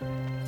you